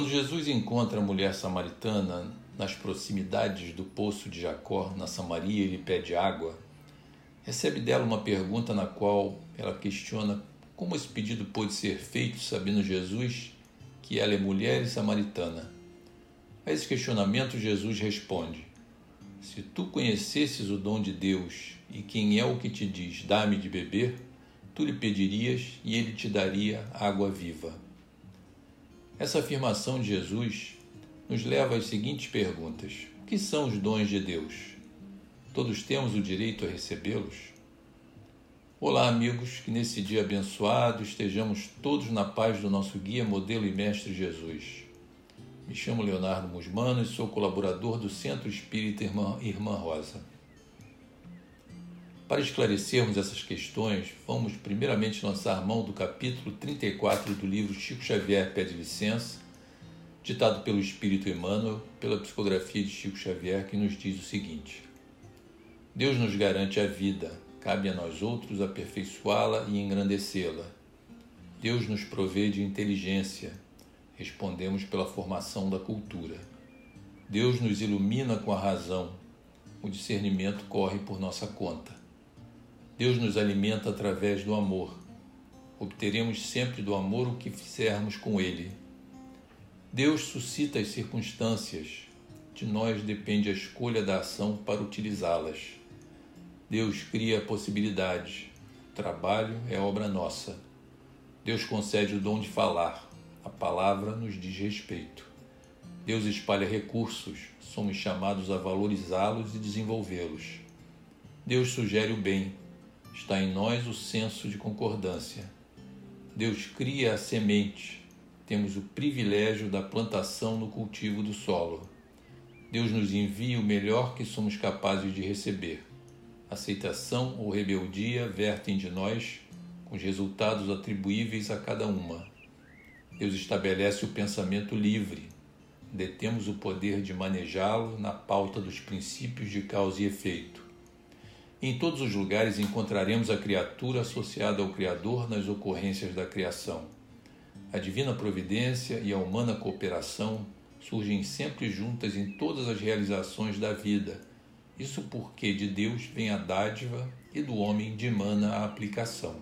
Quando Jesus encontra a mulher samaritana nas proximidades do poço de Jacó, na Samaria, e lhe pede água, recebe dela uma pergunta na qual ela questiona como esse pedido pôde ser feito, sabendo Jesus que ela é mulher e samaritana. A esse questionamento, Jesus responde: Se tu conhecesses o dom de Deus e quem é o que te diz, dá-me de beber, tu lhe pedirias e ele te daria água viva. Essa afirmação de Jesus nos leva às seguintes perguntas: O que são os dons de Deus? Todos temos o direito a recebê-los? Olá, amigos, que nesse dia abençoado estejamos todos na paz do nosso guia, modelo e mestre Jesus. Me chamo Leonardo Musmano e sou colaborador do Centro Espírita Irmã, Irmã Rosa. Para esclarecermos essas questões, vamos primeiramente lançar mão do capítulo 34 do livro Chico Xavier Pede Licença, ditado pelo Espírito Emmanuel, pela psicografia de Chico Xavier, que nos diz o seguinte: Deus nos garante a vida, cabe a nós outros aperfeiçoá-la e engrandecê-la. Deus nos provê de inteligência, respondemos pela formação da cultura. Deus nos ilumina com a razão, o discernimento corre por nossa conta. Deus nos alimenta através do amor. Obteremos sempre do amor o que fizermos com ele. Deus suscita as circunstâncias, de nós depende a escolha da ação para utilizá-las. Deus cria possibilidades, o trabalho é obra nossa. Deus concede o dom de falar, a palavra nos diz respeito. Deus espalha recursos, somos chamados a valorizá-los e desenvolvê-los. Deus sugere o bem, está em nós o senso de concordância. Deus cria a semente, temos o privilégio da plantação no cultivo do solo. Deus nos envia o melhor que somos capazes de receber. Aceitação ou rebeldia vertem de nós com os resultados atribuíveis a cada uma. Deus estabelece o pensamento livre. Detemos o poder de manejá-lo na pauta dos princípios de causa e efeito. Em todos os lugares encontraremos a criatura associada ao Criador nas ocorrências da criação. A divina providência e a humana cooperação surgem sempre juntas em todas as realizações da vida. Isso porque de Deus vem a dádiva e do homem dimana a aplicação.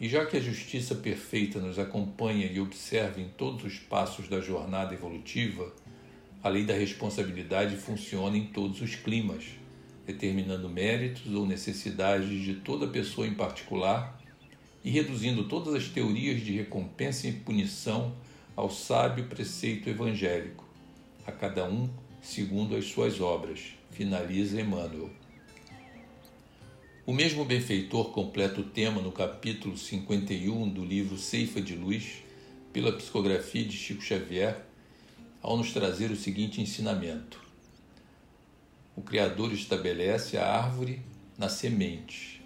E já que a justiça perfeita nos acompanha e observa em todos os passos da jornada evolutiva, a lei da responsabilidade funciona em todos os climas, determinando méritos ou necessidades de toda pessoa em particular e reduzindo todas as teorias de recompensa e punição ao sábio preceito evangélico, a cada um segundo as suas obras, finaliza Emmanuel. O mesmo benfeitor completa o tema no capítulo 51 do livro Ceifa de Luz, pela psicografia de Chico Xavier, ao nos trazer o seguinte ensinamento: O Criador estabelece a árvore na semente.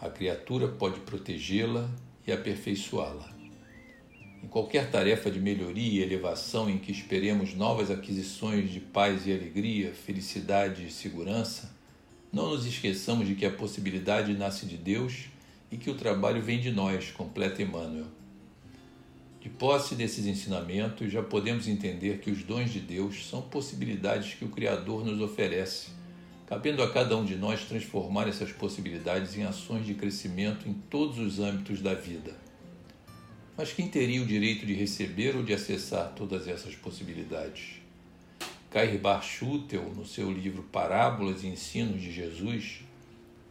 A criatura pode protegê-la e aperfeiçoá-la. Em qualquer tarefa de melhoria e elevação em que esperemos novas aquisições de paz e alegria, felicidade e segurança, não nos esqueçamos de que a possibilidade nasce de Deus e que o trabalho vem de nós, completa Emmanuel. De posse desses ensinamentos, já podemos entender que os dons de Deus são possibilidades que o Criador nos oferece, cabendo a cada um de nós transformar essas possibilidades em ações de crescimento em todos os âmbitos da vida. Mas quem teria o direito de receber ou de acessar todas essas possibilidades? Cair Barchutel, no seu livro Parábolas e Ensinos de Jesus,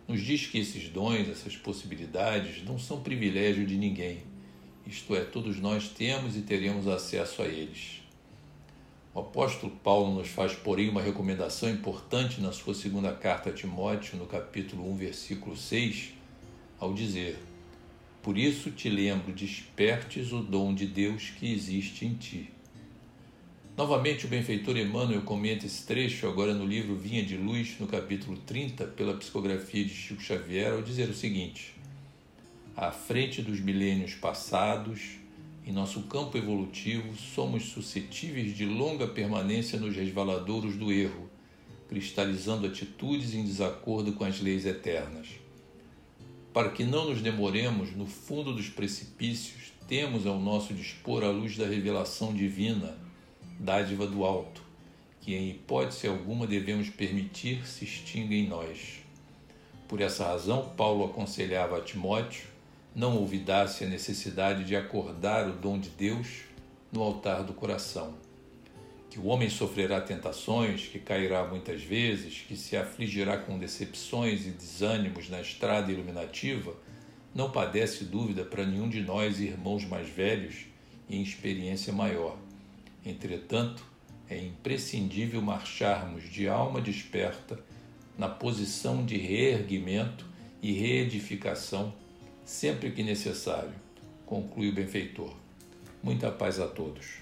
nos diz que esses dons, essas possibilidades, não são privilégio de ninguém, isto é, todos nós temos e teremos acesso a eles. O apóstolo Paulo nos faz, porém, uma recomendação importante na sua segunda carta a Timóteo, no capítulo 1, versículo 6, ao dizer: Por isso te lembro, despertes o dom de Deus que existe em ti Novamente, o benfeitor Emmanuel comenta esse trecho agora no livro Vinha de Luz, no capítulo 30, pela psicografia de Chico Xavier, ao dizer o seguinte: À frente dos milênios passados, em nosso campo evolutivo, somos suscetíveis de longa permanência nos resvaladouros do erro, cristalizando atitudes em desacordo com as leis eternas. Para que não nos demoremos no fundo dos precipícios, temos ao nosso dispor a luz da revelação divina, dádiva do alto, que em hipótese alguma devemos permitir se extinga em nós. Por essa razão, Paulo aconselhava a Timóteo não olvidasse a necessidade de acordar o dom de Deus no altar do coração. Que o homem sofrerá tentações, que cairá muitas vezes, que se afligirá com decepções e desânimos na estrada iluminativa, não padece dúvida para nenhum de nós, irmãos mais velhos e em experiência maior. Entretanto, é imprescindível marcharmos de alma desperta na posição de reerguimento e reedificação sempre que necessário, conclui o benfeitor. Muita paz a todos.